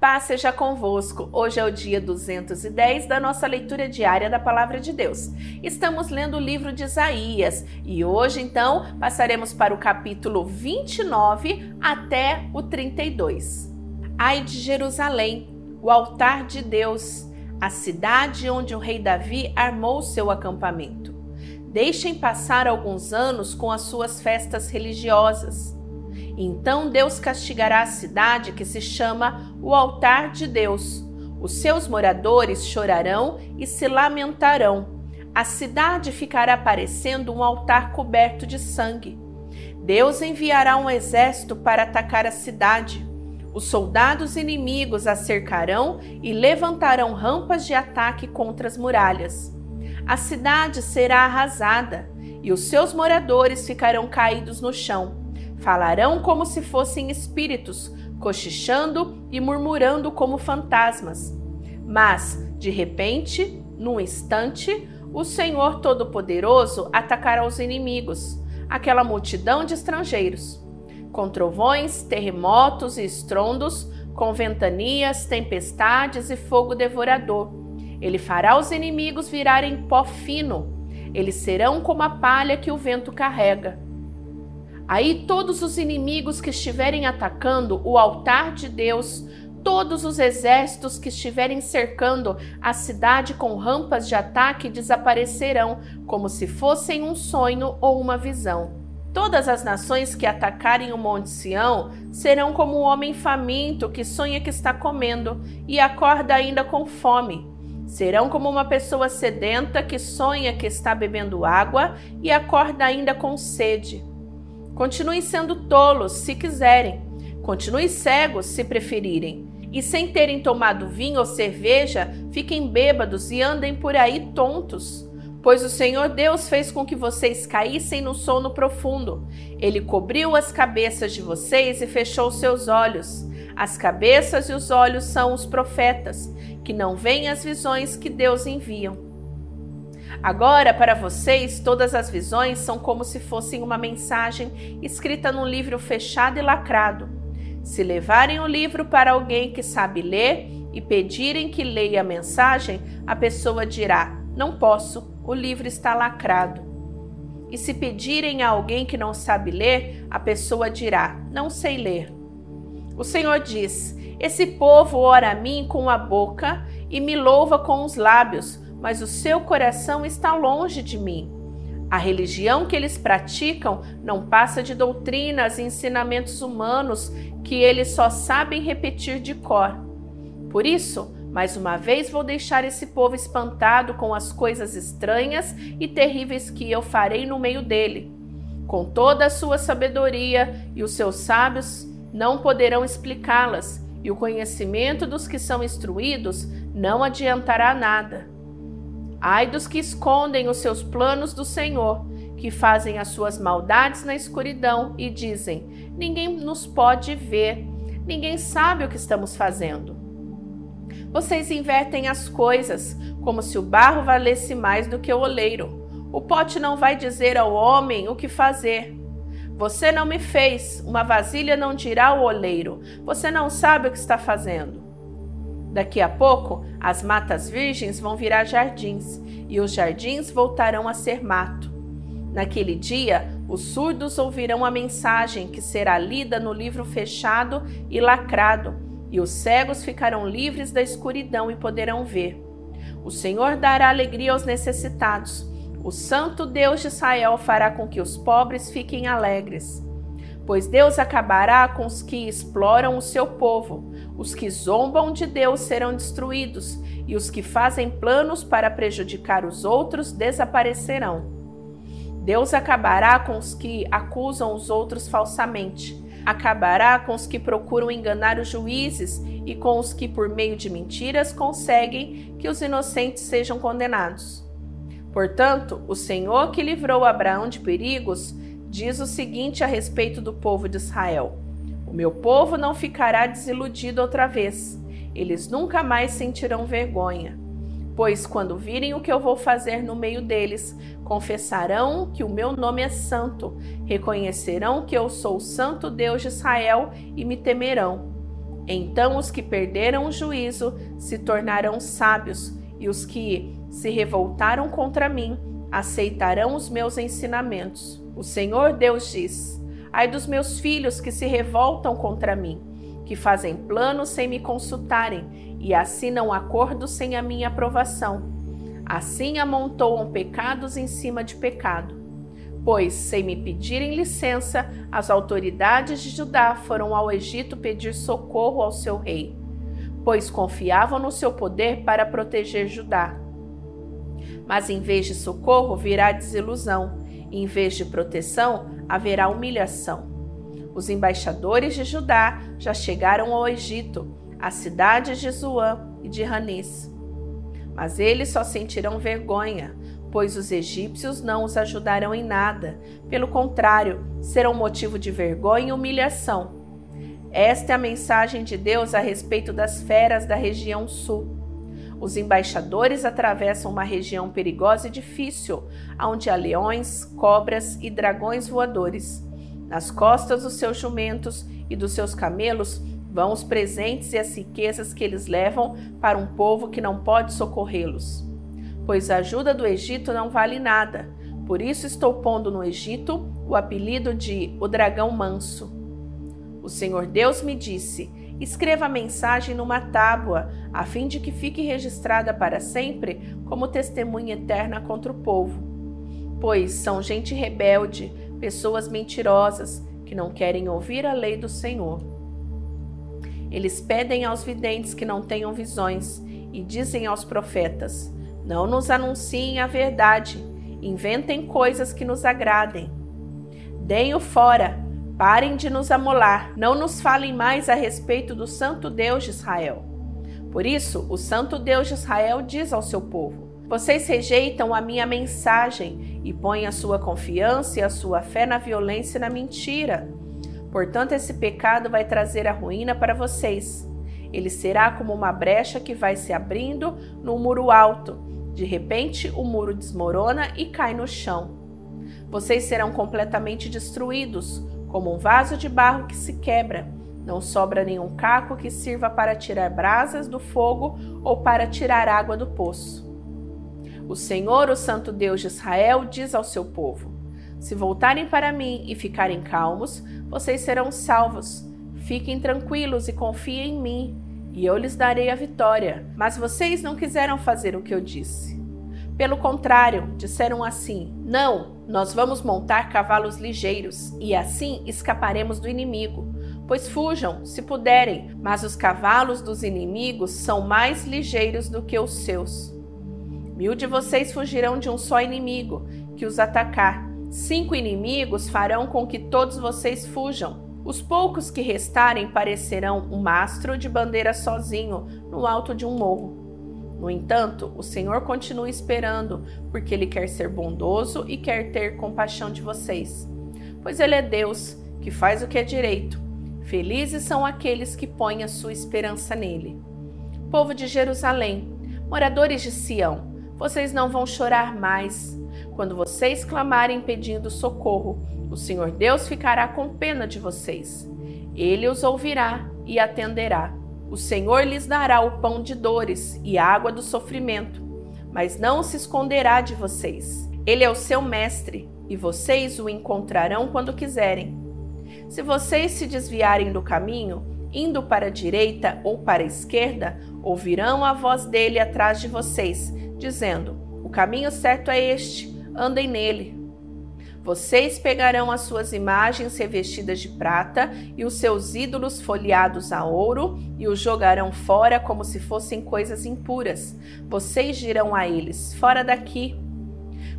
Paz seja convosco. Hoje é o dia 210 da nossa leitura diária da Palavra de Deus. Estamos lendo o livro de Isaías e hoje, então, passaremos para o capítulo 29 até o 32. Ai de Jerusalém, o altar de Deus, a cidade onde o rei Davi armou seu acampamento. Deixem passar alguns anos com as suas festas religiosas então Deus castigará a cidade que se chama o altar de Deus. Os seus moradores chorarão e se lamentarão. A cidade ficará parecendo um altar coberto de sangue. Deus enviará um exército para atacar a cidade. Os soldados inimigos a cercarão e levantarão rampas de ataque contra as muralhas. A cidade será arrasada e os seus moradores ficarão caídos no chão. Falarão como se fossem espíritos, cochichando e murmurando como fantasmas. Mas, de repente, num instante, o Senhor Todo-Poderoso atacará os inimigos, aquela multidão de estrangeiros. Com trovões, terremotos e estrondos, com ventanias, tempestades e fogo devorador. Ele fará os inimigos virarem pó fino. Eles serão como a palha que o vento carrega. Aí todos os inimigos que estiverem atacando o altar de Deus, todos os exércitos que estiverem cercando a cidade com rampas de ataque desaparecerão, como se fossem um sonho ou uma visão. Todas as nações que atacarem o Monte Sião serão como um homem faminto que sonha que está comendo e acorda ainda com fome. Serão como uma pessoa sedenta que sonha que está bebendo água e acorda ainda com sede. Continuem sendo tolos se quiserem. Continuem cegos se preferirem. E sem terem tomado vinho ou cerveja, fiquem bêbados e andem por aí tontos. Pois o Senhor Deus fez com que vocês caíssem no sono profundo. Ele cobriu as cabeças de vocês e fechou seus olhos. As cabeças e os olhos são os profetas, que não veem as visões que Deus enviam. Agora, para vocês, todas as visões são como se fossem uma mensagem escrita num livro fechado e lacrado. Se levarem o livro para alguém que sabe ler e pedirem que leia a mensagem, a pessoa dirá: Não posso, o livro está lacrado. E se pedirem a alguém que não sabe ler, a pessoa dirá: Não sei ler. O Senhor diz: Esse povo ora a mim com a boca e me louva com os lábios mas o seu coração está longe de mim. A religião que eles praticam não passa de doutrinas e ensinamentos humanos que eles só sabem repetir de cor. Por isso, mais uma vez vou deixar esse povo espantado com as coisas estranhas e terríveis que eu farei no meio dele. Com toda a sua sabedoria e os seus sábios não poderão explicá-las, e o conhecimento dos que são instruídos não adiantará nada. Ai dos que escondem os seus planos do Senhor, que fazem as suas maldades na escuridão e dizem: Ninguém nos pode ver, ninguém sabe o que estamos fazendo. Vocês invertem as coisas, como se o barro valesse mais do que o oleiro. O pote não vai dizer ao homem o que fazer. Você não me fez, uma vasilha não dirá ao oleiro. Você não sabe o que está fazendo. Daqui a pouco, as matas virgens vão virar jardins e os jardins voltarão a ser mato. Naquele dia, os surdos ouvirão a mensagem que será lida no livro fechado e lacrado, e os cegos ficarão livres da escuridão e poderão ver. O Senhor dará alegria aos necessitados. O Santo Deus de Israel fará com que os pobres fiquem alegres pois Deus acabará com os que exploram o seu povo. Os que zombam de Deus serão destruídos, e os que fazem planos para prejudicar os outros desaparecerão. Deus acabará com os que acusam os outros falsamente. Acabará com os que procuram enganar os juízes e com os que, por meio de mentiras, conseguem que os inocentes sejam condenados. Portanto, o Senhor que livrou Abraão de perigos diz o seguinte a respeito do povo de Israel: O meu povo não ficará desiludido outra vez. Eles nunca mais sentirão vergonha. Pois quando virem o que eu vou fazer no meio deles, confessarão que o meu nome é santo, reconhecerão que eu sou o santo Deus de Israel e me temerão. Então os que perderam o juízo se tornarão sábios, e os que se revoltaram contra mim aceitarão os meus ensinamentos. O Senhor Deus diz: Ai dos meus filhos que se revoltam contra mim, que fazem planos sem me consultarem e assinam acordos sem a minha aprovação. Assim amontoam pecados em cima de pecado. Pois, sem me pedirem licença, as autoridades de Judá foram ao Egito pedir socorro ao seu rei, pois confiavam no seu poder para proteger Judá. Mas em vez de socorro virá desilusão, em vez de proteção haverá humilhação. Os embaixadores de Judá já chegaram ao Egito, às cidades de Zoã e de Ranes. Mas eles só sentirão vergonha, pois os egípcios não os ajudarão em nada. Pelo contrário, serão motivo de vergonha e humilhação. Esta é a mensagem de Deus a respeito das feras da região sul. Os embaixadores atravessam uma região perigosa e difícil, onde há leões, cobras e dragões voadores. Nas costas dos seus jumentos e dos seus camelos vão os presentes e as riquezas que eles levam para um povo que não pode socorrê-los. Pois a ajuda do Egito não vale nada, por isso estou pondo no Egito o apelido de o dragão manso. O Senhor Deus me disse: Escreva a mensagem numa tábua, a fim de que fique registrada para sempre como testemunha eterna contra o povo. Pois são gente rebelde, pessoas mentirosas, que não querem ouvir a lei do Senhor. Eles pedem aos videntes que não tenham visões e dizem aos profetas: Não nos anunciem a verdade, inventem coisas que nos agradem. Deem-o fora Parem de nos amolar, não nos falem mais a respeito do Santo Deus de Israel. Por isso, o Santo Deus de Israel diz ao seu povo: Vocês rejeitam a minha mensagem e põem a sua confiança e a sua fé na violência e na mentira. Portanto, esse pecado vai trazer a ruína para vocês. Ele será como uma brecha que vai se abrindo num muro alto. De repente, o muro desmorona e cai no chão. Vocês serão completamente destruídos, como um vaso de barro que se quebra. Não sobra nenhum caco que sirva para tirar brasas do fogo ou para tirar água do poço. O Senhor, o Santo Deus de Israel, diz ao seu povo: Se voltarem para mim e ficarem calmos, vocês serão salvos. Fiquem tranquilos e confiem em mim, e eu lhes darei a vitória. Mas vocês não quiseram fazer o que eu disse. Pelo contrário, disseram assim: Não, nós vamos montar cavalos ligeiros e assim escaparemos do inimigo. Pois fujam, se puderem, mas os cavalos dos inimigos são mais ligeiros do que os seus. Mil de vocês fugirão de um só inimigo que os atacar. Cinco inimigos farão com que todos vocês fujam. Os poucos que restarem parecerão um mastro de bandeira sozinho no alto de um morro. No entanto, o Senhor continua esperando, porque Ele quer ser bondoso e quer ter compaixão de vocês. Pois Ele é Deus, que faz o que é direito. Felizes são aqueles que põem a sua esperança nele. Povo de Jerusalém, moradores de Sião, vocês não vão chorar mais. Quando vocês clamarem pedindo socorro, o Senhor Deus ficará com pena de vocês. Ele os ouvirá e atenderá. O Senhor lhes dará o pão de dores e a água do sofrimento, mas não se esconderá de vocês. Ele é o seu mestre e vocês o encontrarão quando quiserem. Se vocês se desviarem do caminho, indo para a direita ou para a esquerda, ouvirão a voz dele atrás de vocês, dizendo: O caminho certo é este, andem nele. Vocês pegarão as suas imagens revestidas de prata e os seus ídolos folheados a ouro e os jogarão fora como se fossem coisas impuras. Vocês dirão a eles: Fora daqui.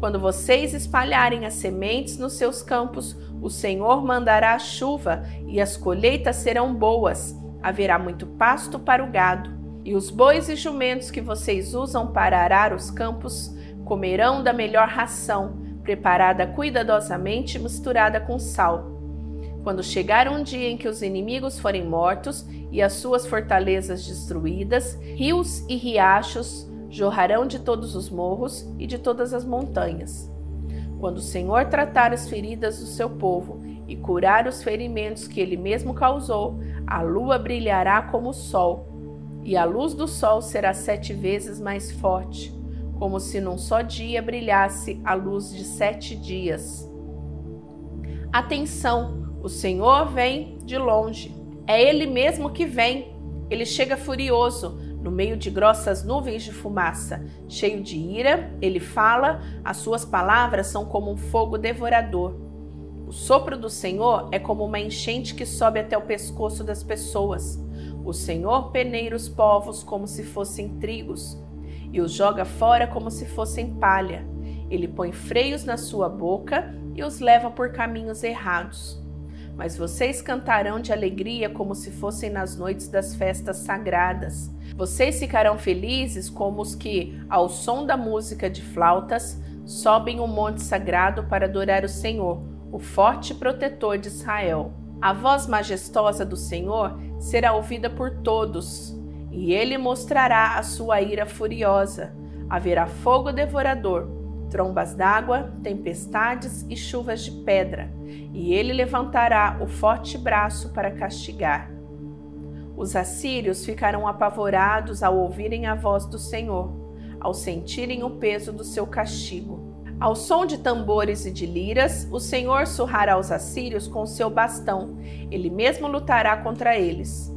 Quando vocês espalharem as sementes nos seus campos, o Senhor mandará a chuva e as colheitas serão boas. Haverá muito pasto para o gado. E os bois e jumentos que vocês usam para arar os campos comerão da melhor ração preparada cuidadosamente misturada com sal. Quando chegar um dia em que os inimigos forem mortos e as suas fortalezas destruídas, rios e riachos jorrarão de todos os morros e de todas as montanhas. Quando o Senhor tratar as feridas do seu povo e curar os ferimentos que ele mesmo causou, a lua brilhará como o sol, e a luz do sol será sete vezes mais forte, como se num só dia brilhasse a luz de sete dias. Atenção, o Senhor vem de longe. É Ele mesmo que vem. Ele chega furioso, no meio de grossas nuvens de fumaça. Cheio de ira, ele fala, as suas palavras são como um fogo devorador. O sopro do Senhor é como uma enchente que sobe até o pescoço das pessoas. O Senhor peneira os povos como se fossem trigos e os joga fora como se fossem palha. Ele põe freios na sua boca e os leva por caminhos errados. Mas vocês cantarão de alegria como se fossem nas noites das festas sagradas. Vocês ficarão felizes como os que, ao som da música de flautas, sobem o um monte sagrado para adorar o Senhor, o forte protetor de Israel. A voz majestosa do Senhor será ouvida por todos, e ele mostrará a sua ira furiosa. Haverá fogo devorador, trombas d'água, tempestades e chuvas de pedra, e ele levantará o forte braço para castigar. Os assírios ficarão apavorados ao ouvirem a voz do Senhor, ao sentirem o peso do seu castigo. Ao som de tambores e de liras, o Senhor surrará os assírios com seu bastão, ele mesmo lutará contra eles.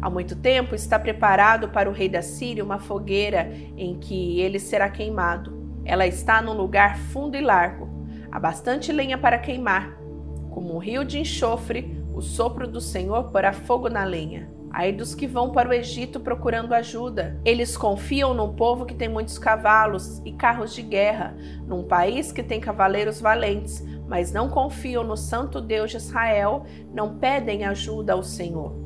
Há muito tempo está preparado para o rei da Síria uma fogueira em que ele será queimado. Ela está num lugar fundo e largo. Há bastante lenha para queimar. Como um rio de enxofre, o sopro do Senhor porá fogo na lenha. Aí dos que vão para o Egito procurando ajuda. Eles confiam num povo que tem muitos cavalos e carros de guerra, num país que tem cavaleiros valentes, mas não confiam no Santo Deus de Israel, não pedem ajuda ao Senhor.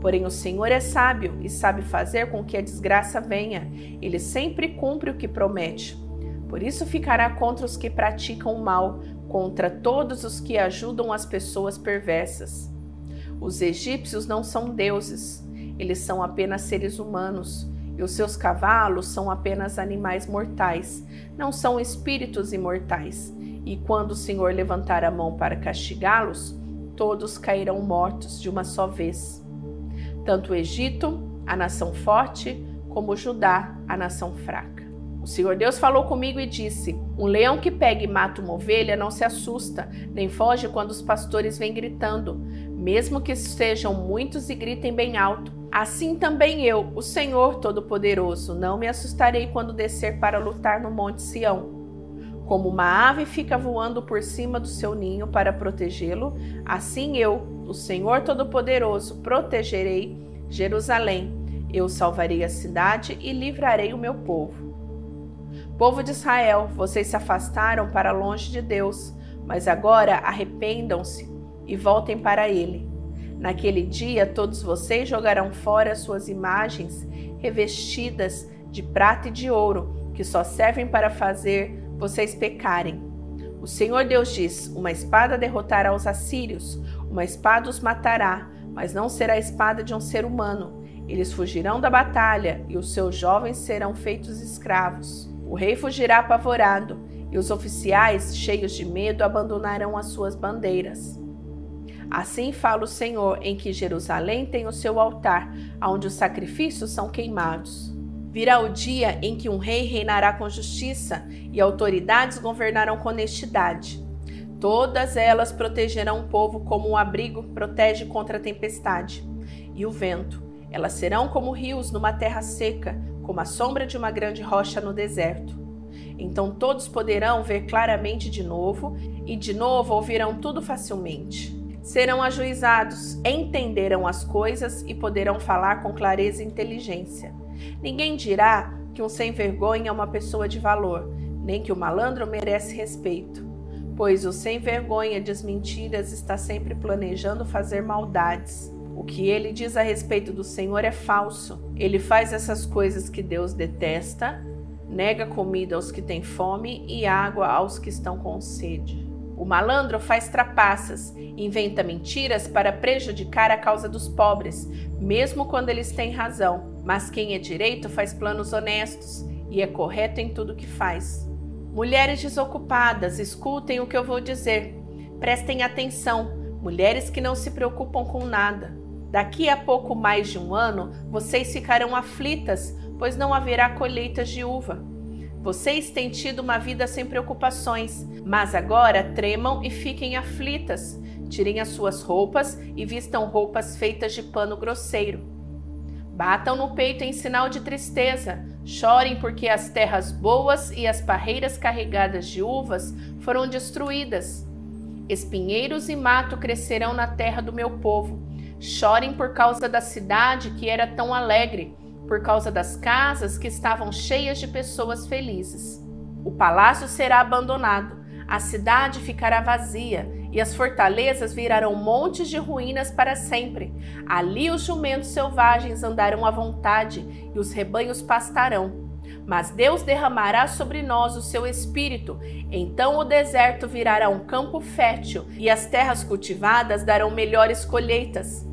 Porém, o Senhor é sábio e sabe fazer com que a desgraça venha. Ele sempre cumpre o que promete. Por isso ficará contra os que praticam o mal, contra todos os que ajudam as pessoas perversas. Os egípcios não são deuses, eles são apenas seres humanos, e os seus cavalos são apenas animais mortais, não são espíritos imortais. E quando o Senhor levantar a mão para castigá-los, todos cairão mortos de uma só vez. Tanto o Egito, a nação forte, como Judá, a nação fraca. O Senhor Deus falou comigo e disse: Um leão que pega e mata uma ovelha não se assusta, nem foge quando os pastores vêm gritando, mesmo que sejam muitos e gritem bem alto. Assim também eu, o Senhor Todo-Poderoso, não me assustarei quando descer para lutar no Monte Sião. Como uma ave fica voando por cima do seu ninho para protegê-lo, assim eu, o Senhor Todo-Poderoso, protegerei Jerusalém. Eu salvarei a cidade e livrarei o meu povo. Povo de Israel, vocês se afastaram para longe de Deus, mas agora arrependam-se e voltem para ele. Naquele dia, todos vocês jogarão fora suas imagens revestidas de prata e de ouro, que só servem para fazer vocês pecarem. O Senhor Deus diz: Uma espada derrotará os assírios, uma espada os matará, mas não será a espada de um ser humano. Eles fugirão da batalha e os seus jovens serão feitos escravos. O rei fugirá apavorado e os oficiais, cheios de medo, abandonarão as suas bandeiras. Assim fala o Senhor, em que Jerusalém tem o seu altar, onde os sacrifícios são queimados. Virá o dia em que um rei reinará com justiça e autoridades governarão com honestidade. Todas elas protegerão o povo como um abrigo protege contra a tempestade e o vento. Elas serão como rios numa terra seca, como a sombra de uma grande rocha no deserto. Então todos poderão ver claramente de novo, e de novo ouvirão tudo facilmente serão ajuizados, entenderão as coisas e poderão falar com clareza e inteligência. Ninguém dirá que um sem vergonha é uma pessoa de valor, nem que o malandro merece respeito, pois o sem vergonha de mentiras está sempre planejando fazer maldades. O que ele diz a respeito do Senhor é falso. Ele faz essas coisas que Deus detesta, nega comida aos que têm fome e água aos que estão com sede. O malandro faz trapaças, inventa mentiras para prejudicar a causa dos pobres, mesmo quando eles têm razão. Mas quem é direito faz planos honestos e é correto em tudo que faz. Mulheres desocupadas, escutem o que eu vou dizer. Prestem atenção, mulheres que não se preocupam com nada. Daqui a pouco mais de um ano, vocês ficarão aflitas, pois não haverá colheitas de uva. Vocês têm tido uma vida sem preocupações, mas agora tremam e fiquem aflitas. Tirem as suas roupas e vistam roupas feitas de pano grosseiro. Batam no peito em sinal de tristeza, chorem porque as terras boas e as parreiras carregadas de uvas foram destruídas. Espinheiros e mato crescerão na terra do meu povo. Chorem por causa da cidade que era tão alegre, por causa das casas que estavam cheias de pessoas felizes. O palácio será abandonado, a cidade ficará vazia e as fortalezas virarão montes de ruínas para sempre. Ali os jumentos selvagens andarão à vontade e os rebanhos pastarão. Mas Deus derramará sobre nós o seu espírito. Então o deserto virará um campo fértil e as terras cultivadas darão melhores colheitas.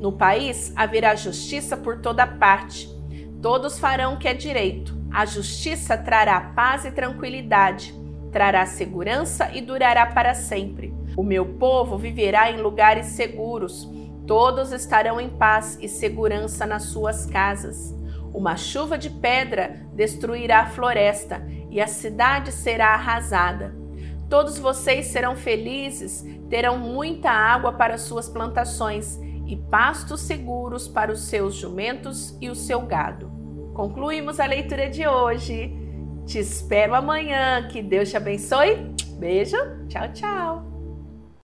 No país haverá justiça por toda parte. Todos farão o que é direito. A justiça trará paz e tranquilidade, trará segurança e durará para sempre. O meu povo viverá em lugares seguros. Todos estarão em paz e segurança nas suas casas. Uma chuva de pedra destruirá a floresta e a cidade será arrasada. Todos vocês serão felizes, terão muita água para suas plantações e pastos seguros para os seus jumentos e o seu gado. Concluímos a leitura de hoje. Te espero amanhã. Que Deus te abençoe. Beijo. Tchau, tchau.